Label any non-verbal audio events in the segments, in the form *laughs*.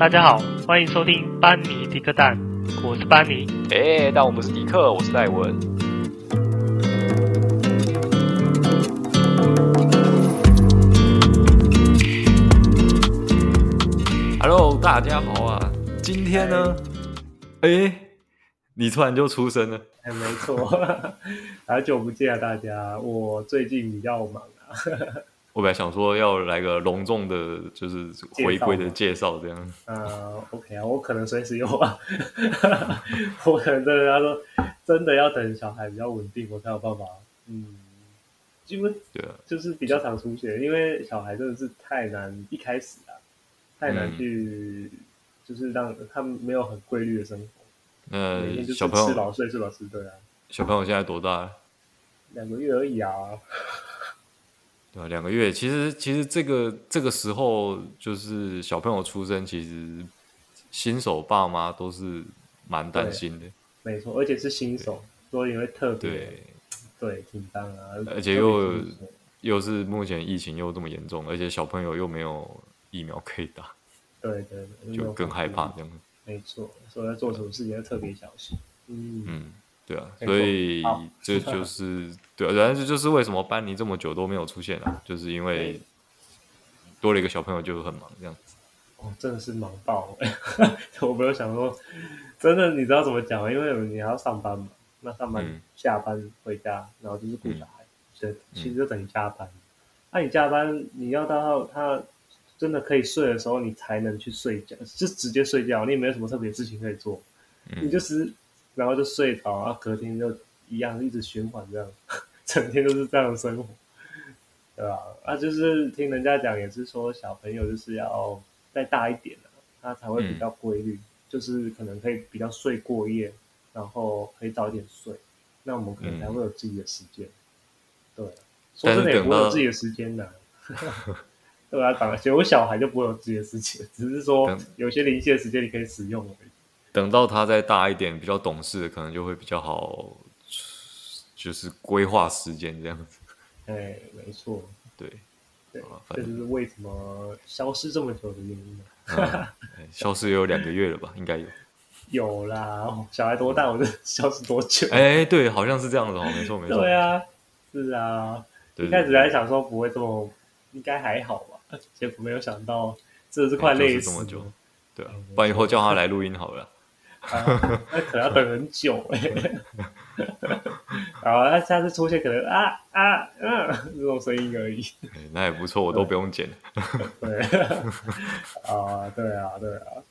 大家好，欢迎收听班尼迪克蛋，我是班尼。哎，但我不是迪克，我是戴文。Hello，大家好啊！今天呢，哎，你突然就出生了。哎，没错，*laughs* 好久不见啊，大家！我最近比较忙啊。我本来想说要来个隆重的，就是回归的介绍这样。呃，OK 啊，我可能随时有啊。*laughs* 我可能真的要说，真的要等小孩比较稳定，我才有办法。嗯，因为对啊，就是比较常出现，因为小孩真的是太难，一开始啊，太难去，嗯、就是让他们没有很规律的生活。呃，每天就是吃饱睡，吃饱吃，对啊。小朋友现在多大了？两个月而已啊。对，两个月，其实其实这个这个时候就是小朋友出生，其实新手爸妈都是蛮担心的。没错，而且是新手，所以会特别对对紧张啊。而且又又是目前疫情又这么严重，而且小朋友又没有疫苗可以打，对对，对，就更害怕这样。没错，所以要做什么事情要特别小心。嗯。嗯对啊，所以 *laughs* 这就是对啊，然后这就是为什么班尼这么久都没有出现啊，就是因为多了一个小朋友就很忙这样子。哦，真的是忙爆了！*laughs* 我没有想说，真的你知道怎么讲吗？因为你还要上班嘛，那上班下班回家，然后就是顾小孩，所以其实就等于加班。那你加班，你要到他真的可以睡的时候，你才能去睡觉，就直接睡觉，你也没有什么特别的事情可以做，你就是。然后就睡着，然后隔天就一样，一直循环这样，*laughs* 整天都是这样的生活，对吧？啊，就是听人家讲，也是说小朋友就是要再大一点了，他才会比较规律，嗯、就是可能可以比较睡过夜，然后可以早一点睡，那我们可能才会有自己的时间。嗯、对，说真的也不会有自己的时间的，*laughs* 对啊，当然，有小孩就不会有自己的时间，只是说有些零碎的时间你可以使用而已。等到他再大一点，比较懂事，可能就会比较好，就是规划时间这样子。哎，没错，对，对，这就是为什么消失这么久的原因。消失也有两个月了吧？应该有。有啦，小孩多大，我就 *laughs* 消失多久？哎，对，好像是这样子哦，没错没错。对啊，是啊，一开始还想说不会这么，应该还好吧？结果没有想到，这是快累死这么久。对啊，不然以后叫他来录音好了。啊，*laughs* 那可能要等很久哎、*laughs* 欸。好，那下次出现可能啊啊嗯、啊、这种声音而已。那也不错，我都不用剪。*laughs* 对，啊，对啊，对啊。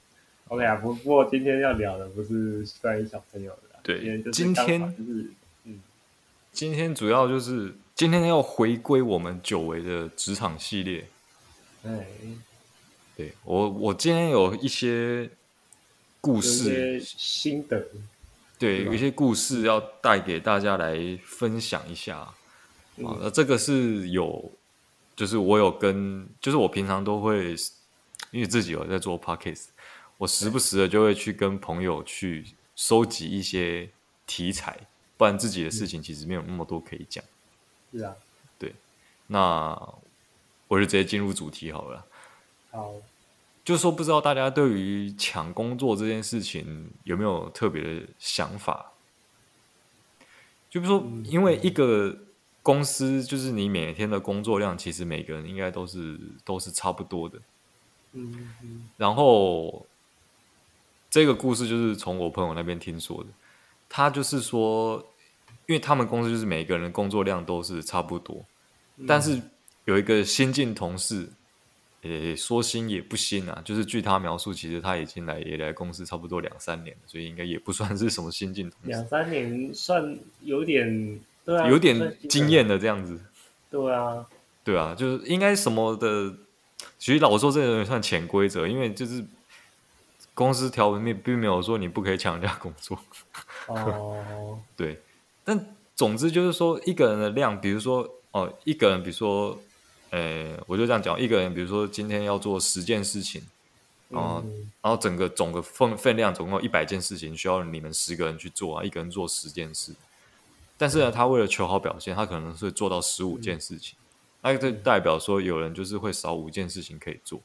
OK 啊，不过今天要聊的不是关于小朋友的。对，今天就是嗯，今天主要就是今天要回归我们久违的职场系列。对，对我，我今天有一些。故事心得，对，有一些故事要带给大家来分享一下。啊、嗯，那这个是有，就是我有跟，就是我平常都会，因为自己有在做 podcast，我时不时的就会去跟朋友去收集一些题材，不然自己的事情其实没有那么多可以讲。是啊，对，那我就直接进入主题好了。好。就是说，不知道大家对于抢工作这件事情有没有特别的想法？就比如说，因为一个公司，就是你每天的工作量，其实每个人应该都是都是差不多的。嗯嗯。然后这个故事就是从我朋友那边听说的。他就是说，因为他们公司就是每个人的工作量都是差不多，但是有一个新进同事。诶，说新也不新啊，就是据他描述，其实他已经来也来公司差不多两三年了，所以应该也不算是什么新进同事。两三年算有点，对啊，有点经验的这样子。对啊，对啊，就是应该什么的，其实老说这个也算潜规则，因为就是公司条文并并没有说你不可以抢人家工作。哦，*laughs* 对，但总之就是说一个人的量，比如说哦，一个人比如说。呃，我就这样讲，一个人，比如说今天要做十件事情，啊、嗯，然后整个总的分分量总共一百件事情，需要你们十个人去做啊，一个人做十件事。但是呢，他为了求好表现，他可能是会做到十五件事情，那、嗯、这代表说有人就是会少五件事情可以做。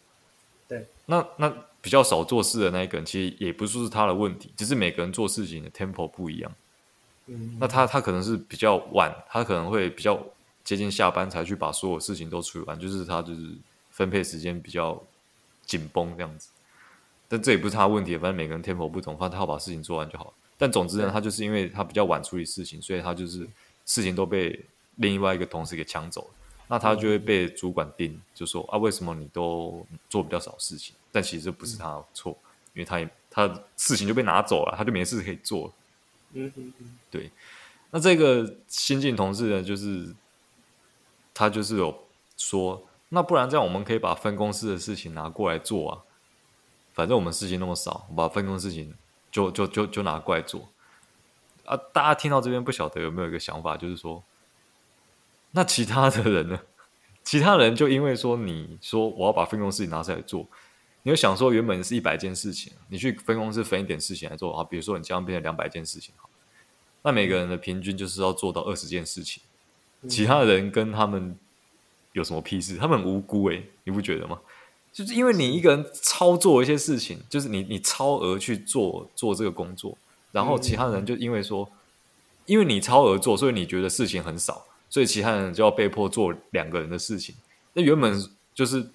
对，那那比较少做事的那一个人，其实也不是他的问题，只是每个人做事情的 tempo 不一样。嗯，那他他可能是比较晚，他可能会比较接近下班才去把所有事情都处理完，就是他就是分配时间比较紧绷这样子。但这也不是他的问题，反正每个人 tempo 不同，反正他要把事情做完就好。但总之呢，他就是因为他比较晚处理事情，所以他就是事情都被另外一个同事给抢走了。那他就会被主管盯，就说啊，为什么你都做比较少事情？但其实这不是他的错，因为他也他事情就被拿走了，他就没事可以做了。嗯嗯嗯，对。那这个新进同事呢，就是他就是有说，那不然这样我们可以把分公司的事情拿过来做啊。反正我们事情那么少，我把分公司事情就就就就拿过来做啊！大家听到这边不晓得有没有一个想法，就是说，那其他的人呢？其他人就因为说你说我要把分公司拿出来做，你就想说原本是一百件事情，你去分公司分一点事情来做啊，比如说你这样变成两百件事情，好，那每个人的平均就是要做到二十件事情，其他人跟他们有什么屁事？他们无辜诶，你不觉得吗？就是因为你一个人操作一些事情，就是你你超额去做做这个工作，然后其他人就因为说，因为你超额做，所以你觉得事情很少，所以其他人就要被迫做两个人的事情。那原本就是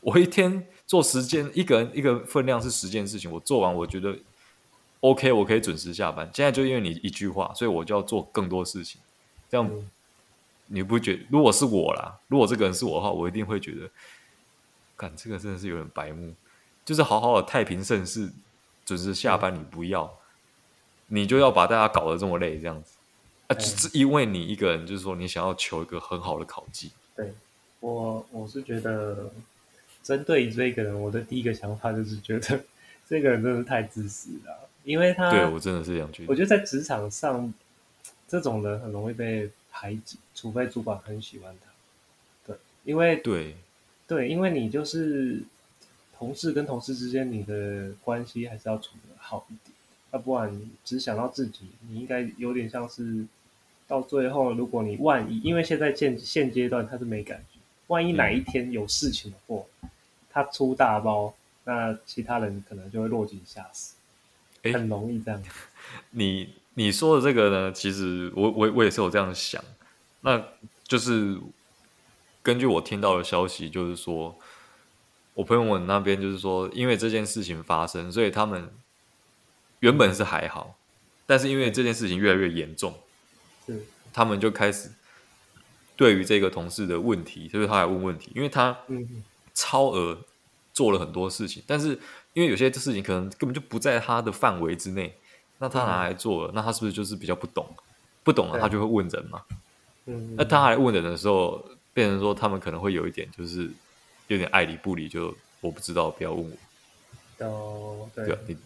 我一天做十件，一个人一个分量是十件事情，我做完我觉得 OK，我可以准时下班。现在就因为你一句话，所以我就要做更多事情。这样你不觉得？如果是我啦，如果这个人是我的话，我一定会觉得。干这个真的是有点白目，就是好好的太平盛世，准时下班你不要，嗯、你就要把大家搞得这么累这样子啊？只是因为你一个人，就是说你想要求一个很好的考绩。对，我我是觉得，针对于这个人，我的第一个想法就是觉得这个人真的是太自私了，因为他对我真的是这样觉得。我觉得在职场上，这种人很容易被排挤，除非主管很喜欢他。对，因为对。对，因为你就是同事跟同事之间，你的关系还是要处的好一点，要不然你只想到自己，你应该有点像是到最后，如果你万一，因为现在现现阶段他是没感觉，万一哪一天有事情的话，嗯、他出大包，那其他人可能就会落井下石，很容易这样。你你说的这个呢，其实我我我也是有这样想，那就是。根据我听到的消息，就是说，我朋友们那边就是说，因为这件事情发生，所以他们原本是还好，但是因为这件事情越来越严重，他们就开始对于这个同事的问题，就是他来问问题，因为他超额做了很多事情，但是因为有些事情可能根本就不在他的范围之内，那他拿来做了，那他是不是就是比较不懂？不懂了，他就会问人嘛。嗯那他还问人的时候。变成说他们可能会有一点，就是有点爱理不理，就我不知道，不要问我。哦，对，对，你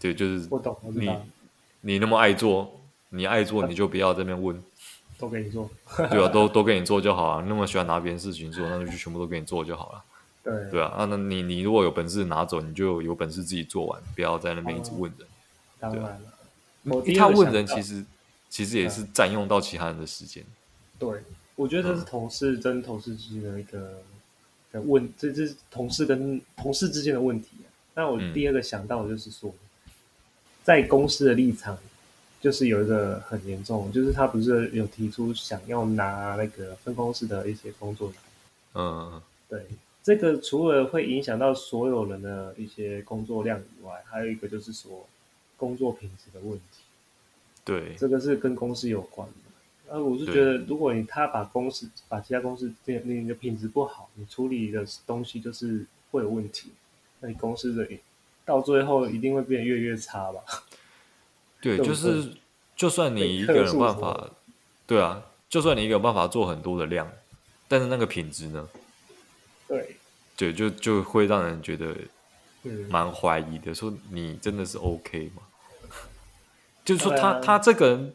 对，就是不懂，你你那么爱做，你爱做你就不要在那边问，都给你做，*laughs* 对啊，都都给你做就好啊。那么喜欢拿别人事情做，那就全部都给你做就好了。对，对啊，啊，那你你如果有本事拿走，你就有本事自己做完，不要在那边一直问人。当然了，他问人其实其实也是占用到其他人的时间。对。我觉得这是同事跟同事之间的一个的问，这这是同事跟同事之间的问题啊。那我第二个想到的就是说，在公司的立场，就是有一个很严重，就是他不是有提出想要拿那个分公司的一些工作来。嗯，对，这个除了会影响到所有人的一些工作量以外，还有一个就是说工作品质的问题。对，这个是跟公司有关的。呃，我是觉得，如果你他把公司把其他公司那那个品质不好，你处理的东西就是会有问题，那你公司的到最后一定会变得越来越差吧？*laughs* *laughs* 对，就是就算你一个人办法，对啊，就算你一个有办法做很多的量，但是那个品质呢？对，对，就就会让人觉得蛮怀疑的，说你真的是 OK 吗？*laughs* 就是说他、啊、他这个人。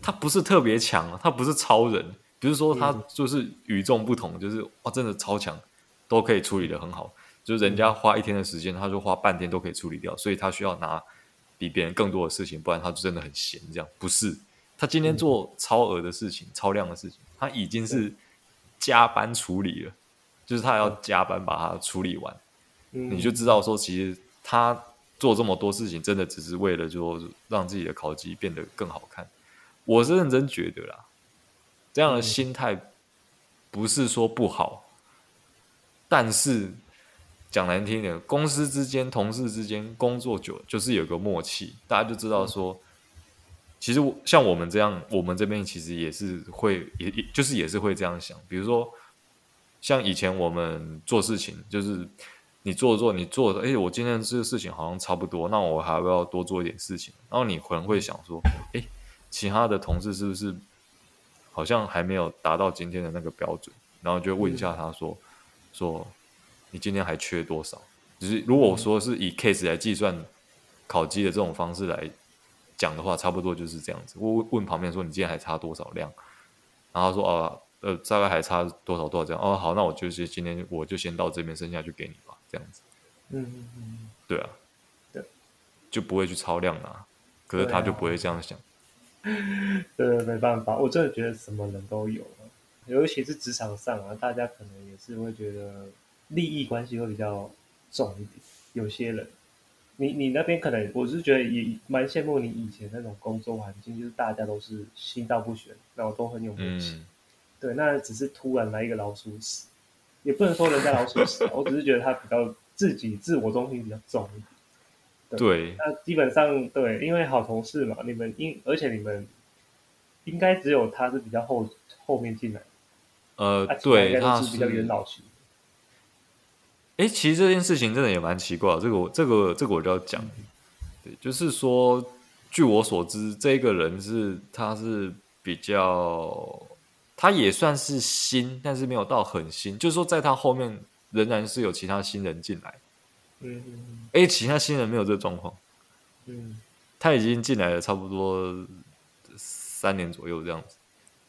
他不是特别强，他不是超人，不是说他就是与众不同，就是哇，真的超强，都可以处理的很好。就是人家花一天的时间，他就花半天都可以处理掉，所以他需要拿比别人更多的事情，不然他就真的很闲。这样不是他今天做超额的事情、超量的事情，他已经是加班处理了，就是他要加班把它处理完。嗯、你就知道说，其实他做这么多事情，真的只是为了就让自己的考级变得更好看。我是认真觉得啦，这样的心态不是说不好，嗯、但是讲难听点，公司之间、同事之间工作久，就是有个默契，大家就知道说，嗯、其实像我们这样，我们这边其实也是会，也也就是也是会这样想。比如说，像以前我们做事情，就是你做做你做的，哎，我今天这个事情好像差不多，那我还要多做一点事情？然后你可能会想说，哎。其他的同事是不是好像还没有达到今天的那个标准？然后就问一下他说：“、说你今天还缺多少？”只是如果说是以 case 来计算考绩的这种方式来讲的话，差不多就是这样子。我问旁边说：“你今天还差多少量？”然后说：“哦，呃，大概还差多少多少这样。”哦，好，那我就是今天我就先到这边，剩下就给你吧，这样子。嗯嗯嗯，对啊，对，就不会去超量啊。可是他就不会这样想。*laughs* 对，没办法，我真的觉得什么人都有，尤其是职场上啊，大家可能也是会觉得利益关系会比较重一点。有些人，你你那边可能，我是觉得也蛮羡慕你以前那种工作环境，就是大家都是心照不宣，然后都很有默契。嗯、对，那只是突然来一个老鼠屎，也不能说人家老鼠屎，我只是觉得他比较自己自我中心比较重一点。对，那基本上对，因为好同事嘛，你们应而且你们应该只有他是比较后后面进来，呃，对，他是比较元老型。哎，其实这件事情真的也蛮奇怪的，这个我这个这个我就要讲，嗯、对，就是说，据我所知，这个人是他是比较，他也算是新，但是没有到很新，就是说在他后面仍然是有其他新人进来。嗯，哎，其他新人没有这个状况。嗯，他已经进来了差不多三年左右这样子。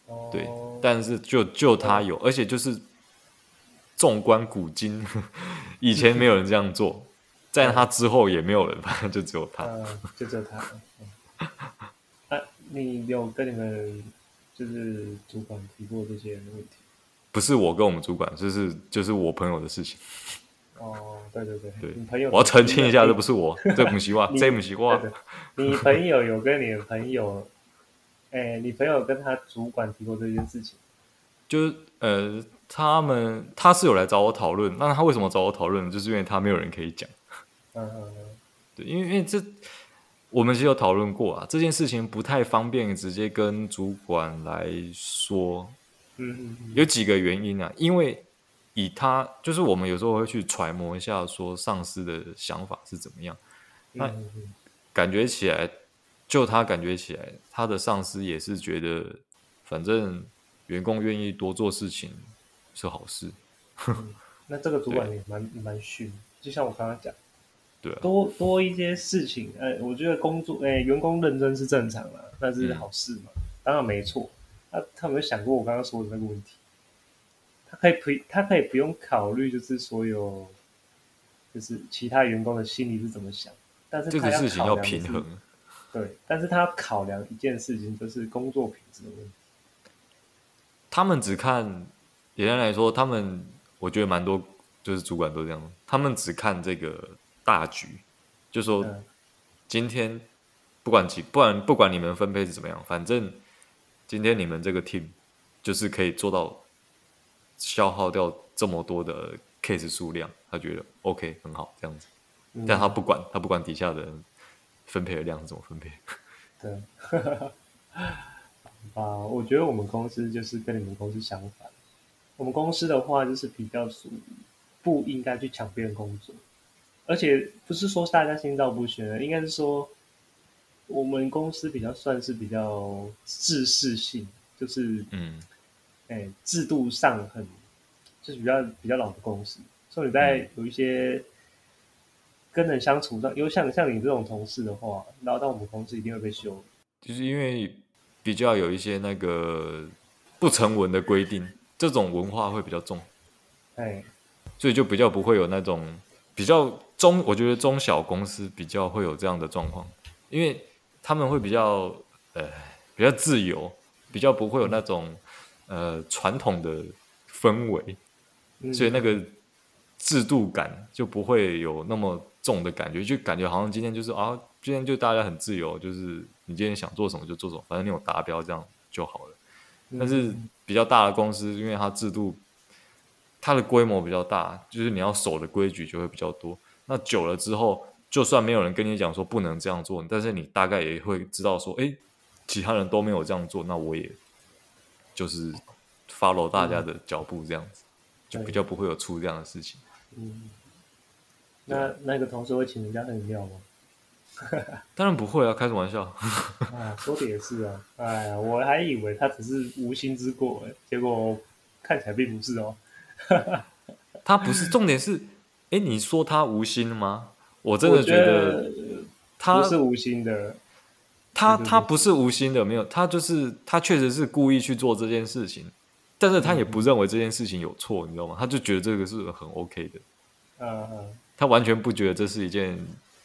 哦，对，但是就就他有，而且就是纵观古今，*laughs* 以前没有人这样做，*laughs* 在他之后也没有人，反正就只有他，就只有他。啊，*laughs* 你有跟你们就是主管提过这些问题？不是我跟我们主管，就是就是我朋友的事情。哦，对对对，对你朋友，我要澄清一下，这不是我，这不习惯，这不习惯。你朋友有跟你的朋友，*laughs* 哎，你朋友跟他主管提过这件事情？就是呃，他们他是有来找我讨论，那他为什么找我讨论？就是因为他没有人可以讲。嗯嗯嗯，对，因为因为这我们其实有讨论过啊，这件事情不太方便直接跟主管来说。嗯嗯嗯，有几个原因啊，因为。以他就是我们有时候会去揣摩一下，说上司的想法是怎么样。那感觉起来，就他感觉起来，他的上司也是觉得，反正员工愿意多做事情是好事。嗯、那这个主管 *laughs* 也蛮蛮逊，就像我刚刚讲，对、啊，多多一些事情，哎，我觉得工作，哎，员工认真是正常的，那是好事嘛，嗯、当然没错。那他有没有想过我刚刚说的那个问题？他可以不，他可以不用考虑，就是所有，就是其他员工的心里是怎么想，但是这个事情要平衡。对，但是他要考量一件事情，就是工作品质的问题。他们只看，简单来说，他们我觉得蛮多，就是主管都这样，他们只看这个大局，就说、嗯、今天不管几，不管不管你们分配是怎么样，反正今天你们这个 team 就是可以做到。消耗掉这么多的 case 数量，他觉得 OK 很好这样子，嗯、但他不管，他不管底下的人分配的量是怎么分配。*laughs* 对，*laughs* 啊，我觉得我们公司就是跟你们公司相反。我们公司的话就是比较属于不应该去抢别人工作，而且不是说大家心照不宣，应该是说我们公司比较算是比较制式性，就是嗯。哎，制度上很就是比较比较老的公司，所以你在有一些跟人相处上，因为像像你这种同事的话，然后到我们公司一定会被休。就是因为比较有一些那个不成文的规定，这种文化会比较重。哎，所以就比较不会有那种比较中，我觉得中小公司比较会有这样的状况，因为他们会比较呃比较自由，比较不会有那种。呃，传统的氛围，所以那个制度感就不会有那么重的感觉，就感觉好像今天就是啊，今天就大家很自由，就是你今天想做什么就做什么，反正你有达标这样就好了。但是比较大的公司，因为它制度，它的规模比较大，就是你要守的规矩就会比较多。那久了之后，就算没有人跟你讲说不能这样做，但是你大概也会知道说，哎，其他人都没有这样做，那我也就是 follow 大家的脚步这样子，就比较不会有出这样的事情。嗯，那那个同事会请人家喝饮料吗？*laughs* *laughs* 当然不会啊，开什么玩笑。啊，说的也是啊。哎呀，我还以为他只是无心之过，结果看起来并不是哦。*laughs* 他不是，重点是，哎，你说他无心吗？我真的觉得他不是无心的。他他不是无心的，没有，他就是他确实是故意去做这件事情，但是他也不认为这件事情有错，你知道吗？他就觉得这个是很 OK 的。嗯嗯。他完全不觉得这是一件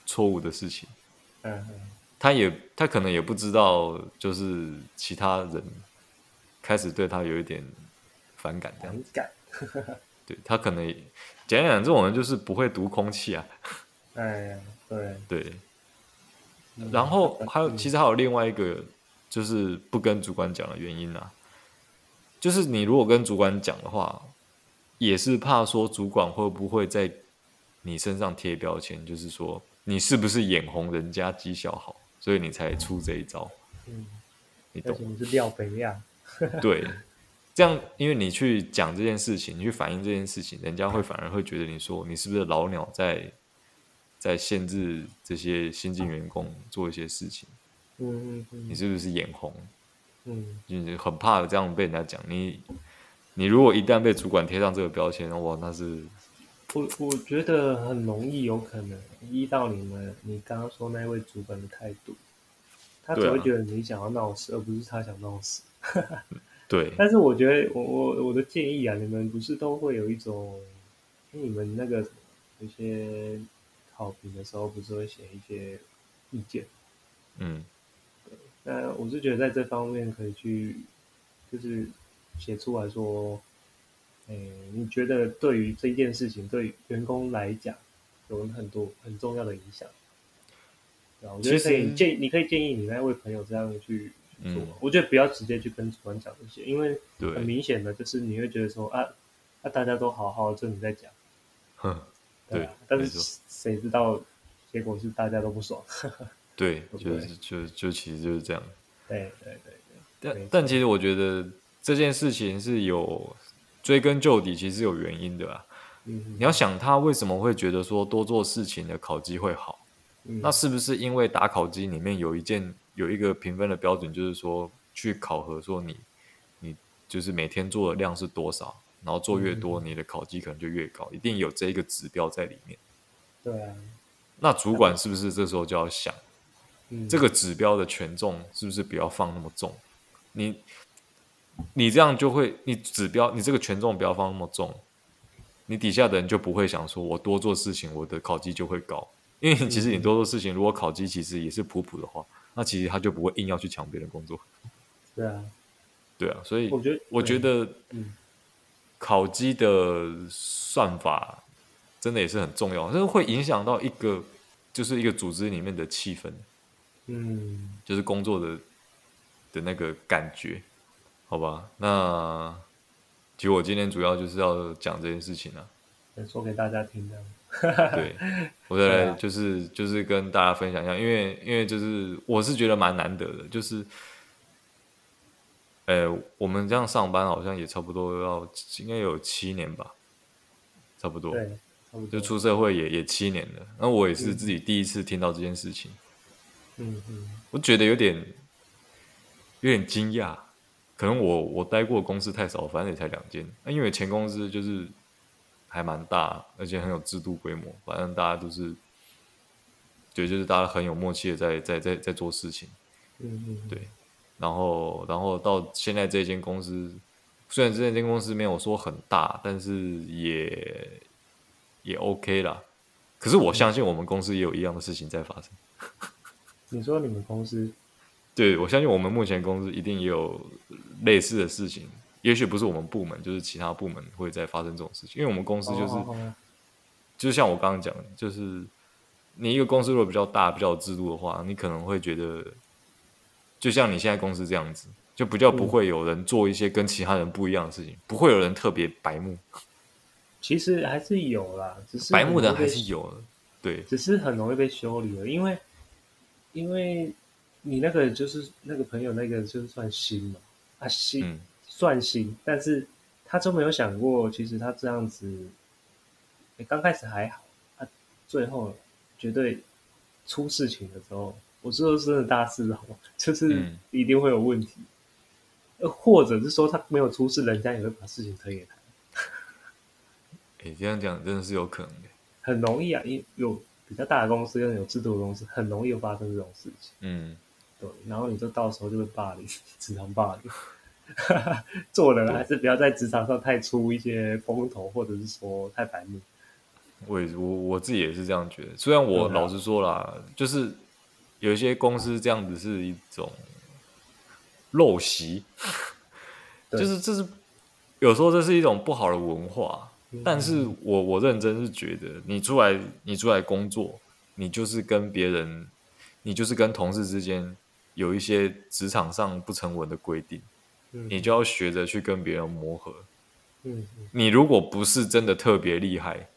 错误的事情。嗯，他也他可能也不知道，就是其他人开始对他有一点反感，这样子。感，*laughs* 对他可能讲讲这种人就是不会读空气啊。对对。然后还有，其实还有另外一个，就是不跟主管讲的原因啊，就是你如果跟主管讲的话，也是怕说主管会不会在你身上贴标签，就是说。你是不是眼红人家绩效好，所以你才出这一招？嗯，你懂？你是廖肥呀。*laughs* 对，这样，因为你去讲这件事情，你去反映这件事情，人家会反而会觉得你说你是不是老鸟在在限制这些新进员工做一些事情？嗯嗯嗯，你是不是眼红？嗯，你很怕这样被人家讲。你你如果一旦被主管贴上这个标签，哇，那是。我我觉得很容易有可能依到你们，你刚刚说那位主管的态度，他只会觉得你想要闹事，啊、而不是他想闹事。*laughs* 对。但是我觉得，我我我的建议啊，你们不是都会有一种，你们那个有些考评的时候，不是会写一些意见？嗯。那我是觉得在这方面可以去，就是写出来说。哎，你觉得对于这件事情，对员工来讲，有很多很重要的影响。我觉得可以建，你可以建议你那位朋友这样去做。嗯、我觉得不要直接去跟主管讲这些，因为很明显的就是你会觉得说啊，啊，大家都好好，就你在讲。*laughs* 哼，对。但是谁知道结果是大家都不爽。*laughs* 对，就是就就其实就是这样。对对对对。但但其实我觉得这件事情是有。追根究底，其实是有原因的啊。嗯，你要想他为什么会觉得说多做事情的考绩会好？嗯，那是不是因为打考绩里面有一件有一个评分的标准，就是说去考核说你你就是每天做的量是多少，然后做越多，你的考绩可能就越高，一定有这一个指标在里面。对啊。那主管是不是这时候就要想，嗯，这个指标的权重是不是不要放那么重？你。你这样就会，你指标，你这个权重不要放那么重，你底下的人就不会想说，我多做事情，我的考绩就会高。因为其实你多做事情，如果考绩其实也是普普的话，那其实他就不会硬要去抢别人工作。对啊，对啊，所以我觉得，我觉得，考绩的算法真的也是很重要，就是会影响到一个，就是一个组织里面的气氛，嗯，就是工作的的那个感觉。好吧，那其实我今天主要就是要讲这件事情啊，说给大家听的。*laughs* 对，我再来就是、啊、就是跟大家分享一下，因为因为就是我是觉得蛮难得的，就是，呃，我们这样上班好像也差不多要应该有七年吧，差不多，对，差不多，就出社会也也七年了，那我也是自己第一次听到这件事情，嗯嗯，我觉得有点有点惊讶。可能我我待过公司太少，反正也才两间。那因为前公司就是还蛮大，而且很有制度规模，反正大家都是，对，就是大家很有默契的在在在在做事情。嗯嗯。对，然后然后到现在这间公司，虽然这间公司没有说很大，但是也也 OK 啦。可是我相信我们公司也有一样的事情在发生。*laughs* 你说你们公司？对，我相信我们目前公司一定也有类似的事情，也许不是我们部门，就是其他部门会再发生这种事情。因为我们公司就是就像我刚刚讲的，就是你一个公司如果比较大、比较有制度的话，你可能会觉得，就像你现在公司这样子，就比较不会有人做一些跟其他人不一样的事情，嗯、不会有人特别白目。*laughs* 其实还是有啦，只是白目的还是有的，对，只是很容易被修理了，因为因为你那个就是那个朋友那个就是算新嘛，啊新、嗯、算新，但是他就没有想过，其实他这样子。你刚开始还好，他，最后绝对出事情的时候，我说的是真的大事哦，*laughs* 就是一定会有问题。或者是说他没有出事，人家也会把事情推给他。你、欸，这样讲真的是有可能的，很容易啊，因为有比较大的公司跟有制度的公司，很容易有发生这种事情。嗯，对，然后你就到时候就会霸凌，*laughs* 职场霸凌。*laughs* 做人还是不要在职场上太出一些风头，或者是说太白目。我我我自己也是这样觉得，虽然我老实说啦，就是有一些公司这样子是一种陋习，*laughs* 就是这是有时候这是一种不好的文化。但是我我认真是觉得，你出来你出来工作，你就是跟别人，你就是跟同事之间有一些职场上不成文的规定，你就要学着去跟别人磨合。嗯你如果不是真的特别厉害。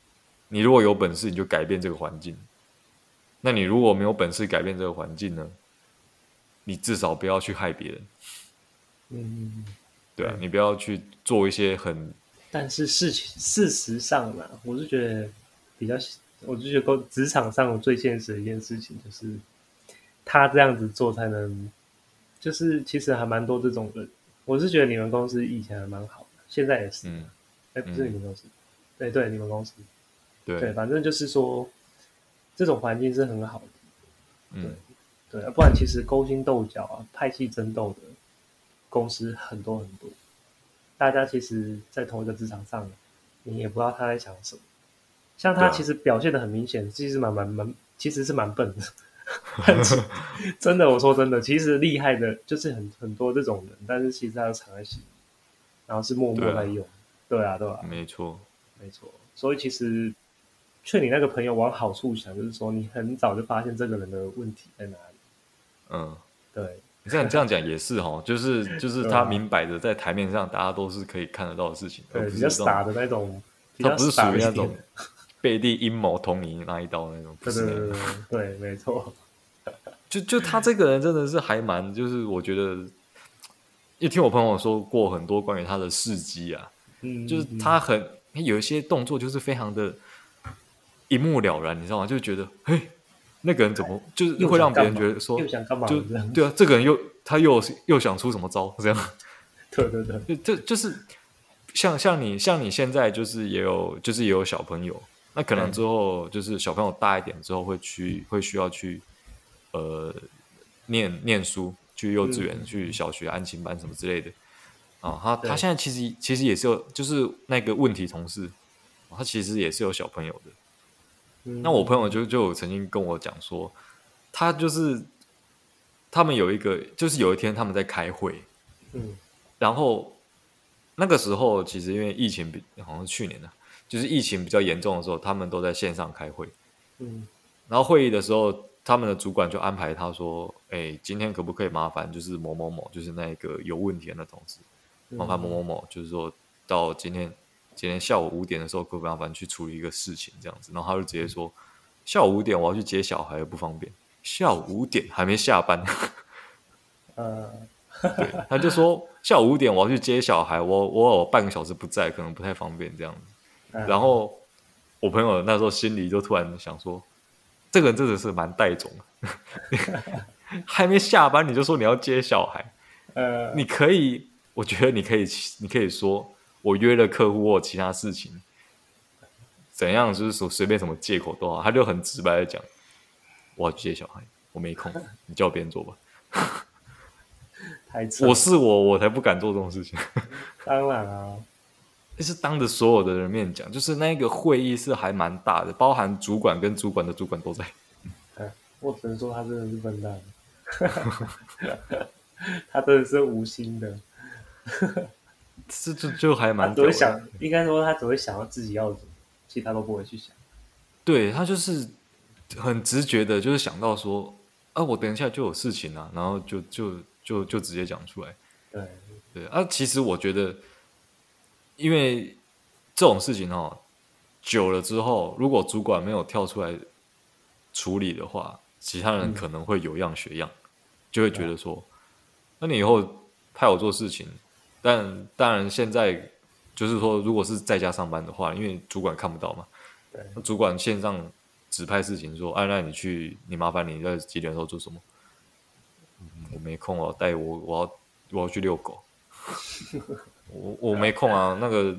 你如果有本事，你就改变这个环境。那你如果没有本事改变这个环境呢？你至少不要去害别人。嗯，对啊，你不要去做一些很……但是事情事实上呢，我是觉得比较，我就觉得职场上最现实的一件事情就是，他这样子做才能，就是其实还蛮多这种人。我是觉得你们公司以前还蛮好的，现在也是。嗯，哎，不是你们公司，对对，你们公司。对，对，反正就是说，这种环境是很好的。对，嗯、对，不然其实勾心斗角啊、派系争斗的公司很多很多。大家其实，在同一个职场上，你也不知道他在想什么。像他其实表现的很明显，其实蛮蛮蛮，其实是蛮笨的。*laughs* 真的，我说真的，其实厉害的就是很很多这种人，但是其实他藏在心，然后是默默在用。对啊，对啊，没错，没错。所以其实。劝你那个朋友往好处想，就是说你很早就发现这个人的问题在哪里。嗯，对，你这样这样讲也是哈，就是 *laughs* 就是他明摆着在台面上大家都是可以看得到的事情，对，比较傻的那种，他不是属于那种背地阴谋捅你那一刀那种，对对对对，没错。*laughs* 就就他这个人真的是还蛮，就是我觉得，也听我朋友说过很多关于他的事迹啊，嗯，就是他很有一些动作就是非常的。一目了然，你知道吗？就觉得，嘿，那个人怎么就是会让别人觉得说，又想干嘛？就对啊，这个人又他又又想出什么招？这样，*laughs* 对对对，就就就是像像你像你现在就是也有就是也有小朋友，那可能之后就是小朋友大一点之后会去会需要去呃念念书，去幼稚园、嗯、去小学安亲班什么之类的啊。他他现在其实其实也是有就是那个问题同事，他其实也是有小朋友的。那我朋友就就曾经跟我讲说，他就是他们有一个，就是有一天他们在开会，嗯，然后那个时候其实因为疫情比好像是去年的，就是疫情比较严重的时候，他们都在线上开会，嗯，然后会议的时候，他们的主管就安排他说，哎，今天可不可以麻烦就是某某某，就是那个有问题的那同事，麻烦某某某，就是说到今天。今天下午五点的时候，可不麻烦去处理一个事情，这样子，然后他就直接说，下午五点我要去接小孩，不方便。下午五点还没下班，呃，对，他就说下午五点我要去接小孩，我我有半个小时不在，可能不太方便这样子。然后我朋友那时候心里就突然想说，这个人真的是蛮带种的，*laughs* 还没下班你就说你要接小孩，呃，你可以，我觉得你可以，你可以说。我约了客户或其他事情，怎样就是说随便什么借口都好，他就很直白的讲，我要接小孩，我没空，*laughs* 你叫别人做吧。我是我，我才不敢做这种事情。当然啊，那是当着所有的人面讲，就是那个会议是还蛮大的，包含主管跟主管的主管都在。我只能说他真的是笨蛋，*laughs* 他真的是无心的。这这就还蛮，只会想，应该说他只会想到自己要什么，其他都不会去想。对他就是很直觉的，就是想到说，啊，我等一下就有事情啊，然后就就就就直接讲出来。对对啊，其实我觉得，因为这种事情哦，久了之后，如果主管没有跳出来处理的话，其他人可能会有样学样，嗯、就会觉得说，那你以后派我做事情，但当然现在就是说，如果是在家上班的话，因为主管看不到嘛，对，主管线上指派事情说，哎、啊，那你去，你麻烦你在几点的时候做什么？嗯、我没空哦，带我，我要。我要去遛狗，*laughs* 我我没空啊。那个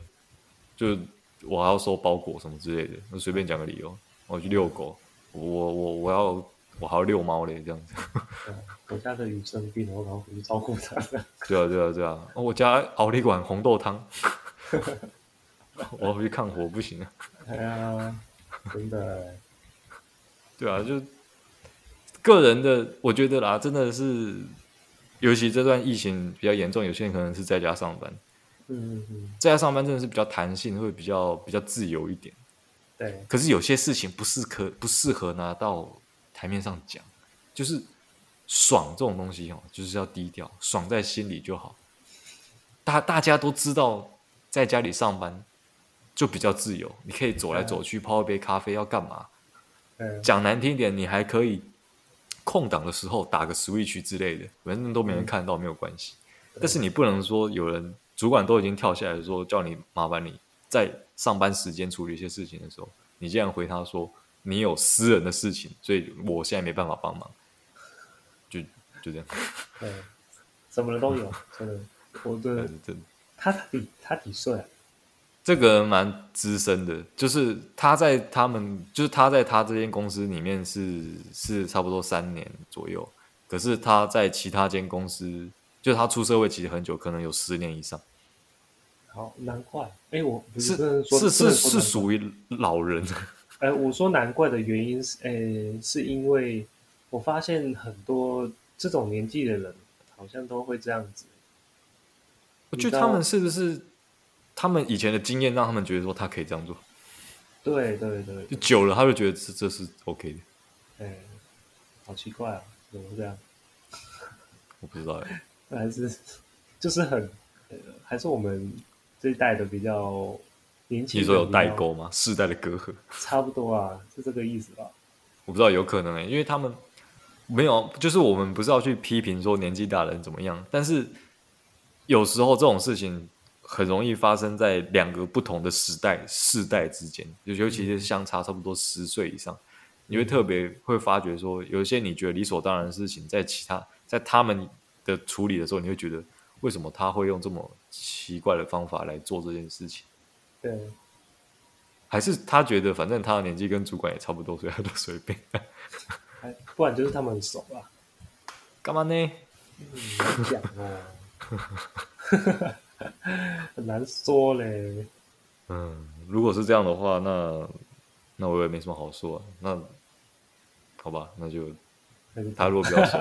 就我还要收包裹什么之类的，那随便讲个理由。我去遛狗，我我我要我还要遛猫嘞，这样子。*laughs* 我家的鱼生病了，我赶快回去照顾它。对啊对啊对啊！我家熬了一碗红豆汤，*laughs* 我要回去看火不行啊。哎呀，真的。*laughs* 对啊，就个人的，我觉得啦，真的是。尤其这段疫情比较严重，有些人可能是在家上班。嗯嗯嗯，在家上班真的是比较弹性，会比较比较自由一点。对。可是有些事情不适可不适合拿到台面上讲，就是爽这种东西哦，就是要低调，爽在心里就好。大大家都知道，在家里上班就比较自由，你可以走来走去，泡一杯咖啡，要干嘛？讲难听点，你还可以。空档的时候打个 Switch 之类的，反正都没人看到，没有关系。嗯、但是你不能说有人主管都已经跳下来说叫你麻烦你在上班时间处理一些事情的时候，你竟然回他说你有私人的事情，所以我现在没办法帮忙，就就这样。对，什么人都有，*laughs* 真的，我的真的。他几他几岁啊？这个人蛮资深的，就是他在他们，就是他在他这间公司里面是是差不多三年左右，可是他在其他间公司，就他出社会其实很久，可能有十年以上。好，难怪，哎，我不是说是是是属于老人。*laughs* 哎，我说难怪的原因是，哎，是因为我发现很多这种年纪的人好像都会这样子。我觉得他们是不是？他们以前的经验让他们觉得说他可以这样做，对对对，就久了他就觉得这这是 OK 的。哎，好奇怪啊，怎么会这样？我不知道哎，还是 *laughs* 就是很，还是我们这一代的比较年轻。你说有代沟吗？世代的隔阂？差不多啊，是这个意思吧？我不知道，有可能哎，因为他们没有，就是我们不是要去批评说年纪大的人怎么样，但是有时候这种事情。很容易发生在两个不同的时代世代之间，尤其是相差差不多十岁以上，嗯、你会特别会发觉说，有一些你觉得理所当然的事情，在其他在他们的处理的时候，你会觉得为什么他会用这么奇怪的方法来做这件事情？对，还是他觉得反正他的年纪跟主管也差不多，所以他都随便。*laughs* 不然就是他们很熟了。干嘛呢？嗯、讲啊。*laughs* 很难说嘞。嗯，如果是这样的话，那那我也没什么好说啊。那好吧，那就他如果比较熟，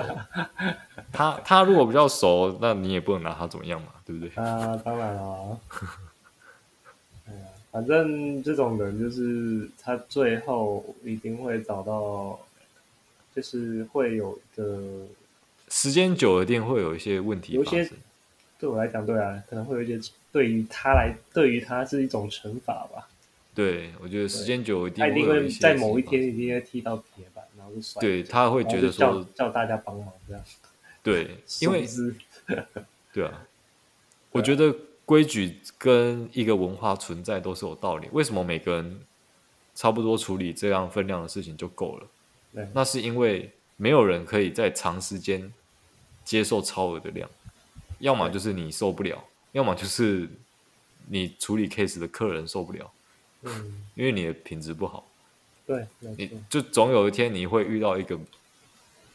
*laughs* 他他如果比较熟，那你也不能拿他怎么样嘛，对不对？啊，当然了。哎呀，反正这种人就是他最后一定会找到，就是会有一个时间久了，一定会有一些问题有些。对我来讲，对啊，可能会有一些对于他来，对于他是一种惩罚吧。对，我觉得时间久一定会，他一定会在某一天一定会踢到铁板，然对，他会觉得说叫，叫大家帮忙这样。对，*laughs* 因为 *laughs* 对啊，我觉得规矩跟一个文化存在都是有道理。为什么每个人差不多处理这样分量的事情就够了？那是因为没有人可以在长时间接受超额的量。要么就是你受不了，要么就是你处理 case 的客人受不了，嗯，因为你的品质不好，对，你就总有一天你会遇到一个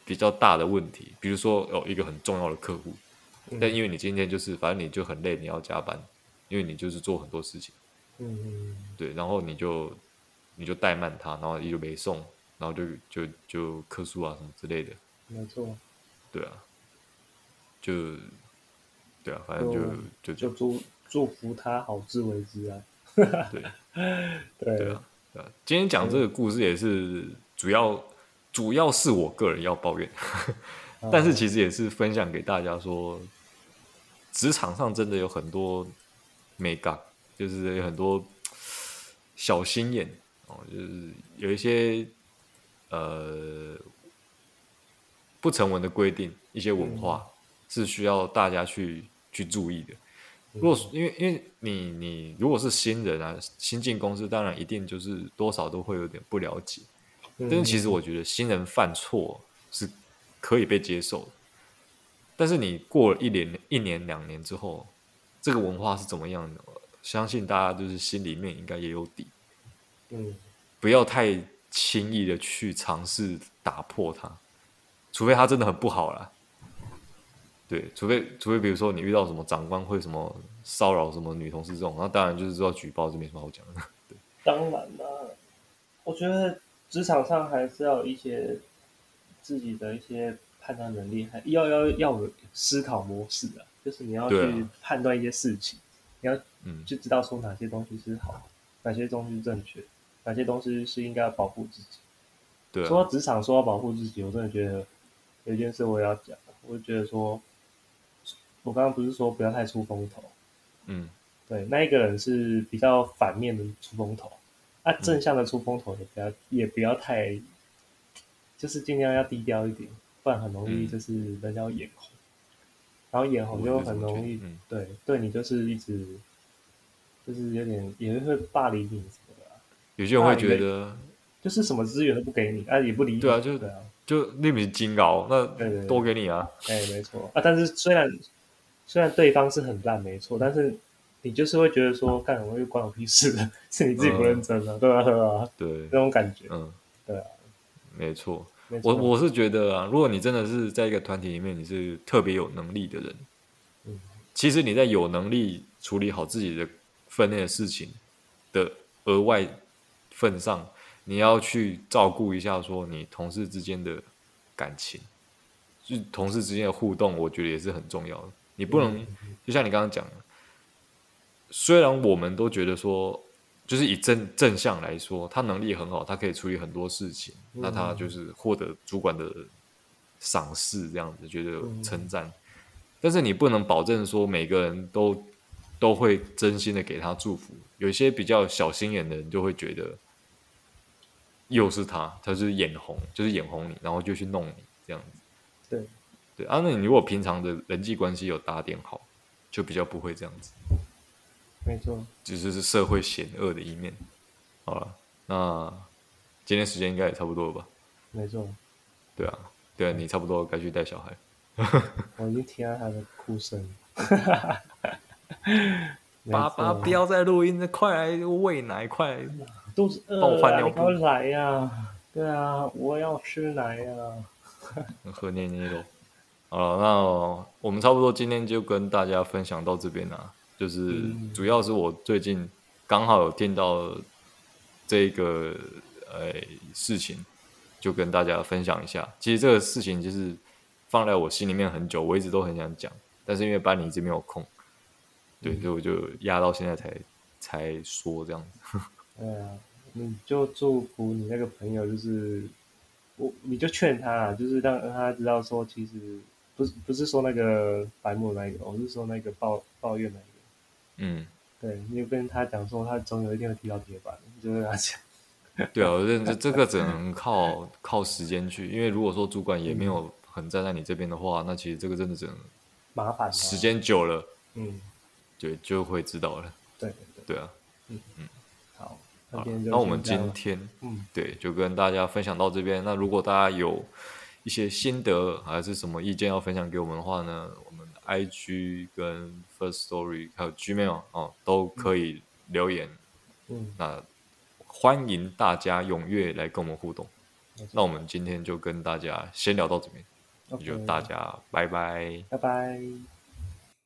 比较大的问题，比如说有一个很重要的客户，嗯，但因为你今天就是反正你就很累，你要加班，因为你就是做很多事情，嗯，对，然后你就你就怠慢他，然后你就没送，然后就就就客诉啊什么之类的，没错，对啊，就。对啊，反正就就就祝祝福他好自为之啊。对。*laughs* 对，对啊，对，今天讲这个故事也是主要，嗯、主要是我个人要抱怨，*laughs* 但是其实也是分享给大家说，职场上真的有很多美感，就是有很多小心眼哦，就是有一些呃不成文的规定，一些文化是需要大家去去注意的。如果因为因为你你如果是新人啊，新进公司，当然一定就是多少都会有点不了解。但是其实我觉得新人犯错是可以被接受的。但是你过了一年一年两年之后，这个文化是怎么样的？相信大家就是心里面应该也有底。嗯，不要太轻易的去尝试打破它，除非它真的很不好啦。对，除非除非比如说你遇到什么长官会什么骚扰什么女同事这种，那当然就是说举报，这没什么好讲的。对，*laughs* 当然了，我觉得职场上还是要有一些自己的一些判断能力，还要要要有思考模式的，就是你要去判断一些事情，啊、你要嗯就知道说哪些东西是好，哪些东西是正确，哪些东西是应该要保护自己。对、啊，说到职场说到保护自己，我真的觉得有一件事我也要讲，我就觉得说。我刚刚不是说不要太出风头，嗯，对，那一个人是比较反面的出风头，啊，正向的出风头也不要、嗯、也不要太，就是尽量要低调一点，不然很容易就是人家会眼红，嗯、然后眼红就很容易，嗯、对，对你就是一直，就是有点也会霸凌你什么的、啊，有些人会觉得，就是什么资源都不给你，啊，也不理你，对啊，就对啊，就那笔金高，那多给你啊，哎，没错。啊，但是虽然。虽然对方是很烂，没错，但是你就是会觉得说，干什么又关我屁事的，*laughs* 是你自己不认真啊，嗯、对吧？对吧？对，那种感觉，嗯，对啊，没错，没错，我我是觉得啊，如果你真的是在一个团体里面，你是特别有能力的人，嗯，其实你在有能力处理好自己的分内的事情的额外份上，你要去照顾一下说你同事之间的感情，就同事之间的互动，我觉得也是很重要的。你不能，就像你刚刚讲的，虽然我们都觉得说，就是以正正向来说，他能力很好，他可以处理很多事情，那他就是获得主管的赏识，这样子觉得称赞。但是你不能保证说每个人都都会真心的给他祝福，有一些比较小心眼的人就会觉得，又是他，他就是眼红，就是眼红你，然后就去弄你这样子。对。对啊，那你如果平常的人际关系有打点好，就比较不会这样子。没错，只是是社会险恶的一面。好了，那今天时间应该也差不多了吧？没错。对啊，对啊，你差不多该去带小孩。*laughs* 我已经听到他的哭声。*laughs* 爸爸不要再录音，快来喂奶，快来！*laughs* 肚子饿我换尿布来呀！对啊，我要吃奶呀！喝捏捏肉。好了，那我们差不多今天就跟大家分享到这边了。就是主要是我最近刚好有听到这个呃事情，就跟大家分享一下。其实这个事情就是放在我心里面很久，我一直都很想讲，但是因为班里一直没有空，对，所以我就压到现在才才说这样子。*laughs* 对啊，你就祝福你那个朋友，就是我，你就劝他，就是让让他知道说，其实。不是不是说那个白目那个，我是说那个抱抱怨那个。嗯，对，你就跟他讲说，他总有一天会踢到铁板，你就跟他讲。对啊，*laughs* 我认这这个只能靠靠时间去，因为如果说主管也没有很站在你这边的话，嗯、那其实这个真的只能麻烦。时间久了，嗯，对，就会知道了。对对对，对啊，嗯嗯，好，好，那我们今天，嗯，对，就跟大家分享到这边。那如果大家有一些心得还是什么意见要分享给我们的话呢？我们 IG 跟 First Story 还有 Gmail 哦都可以留言。嗯，那欢迎大家踊跃来跟我们互动。嗯、那我们今天就跟大家先聊到这边，那、嗯、就大家拜拜，拜拜。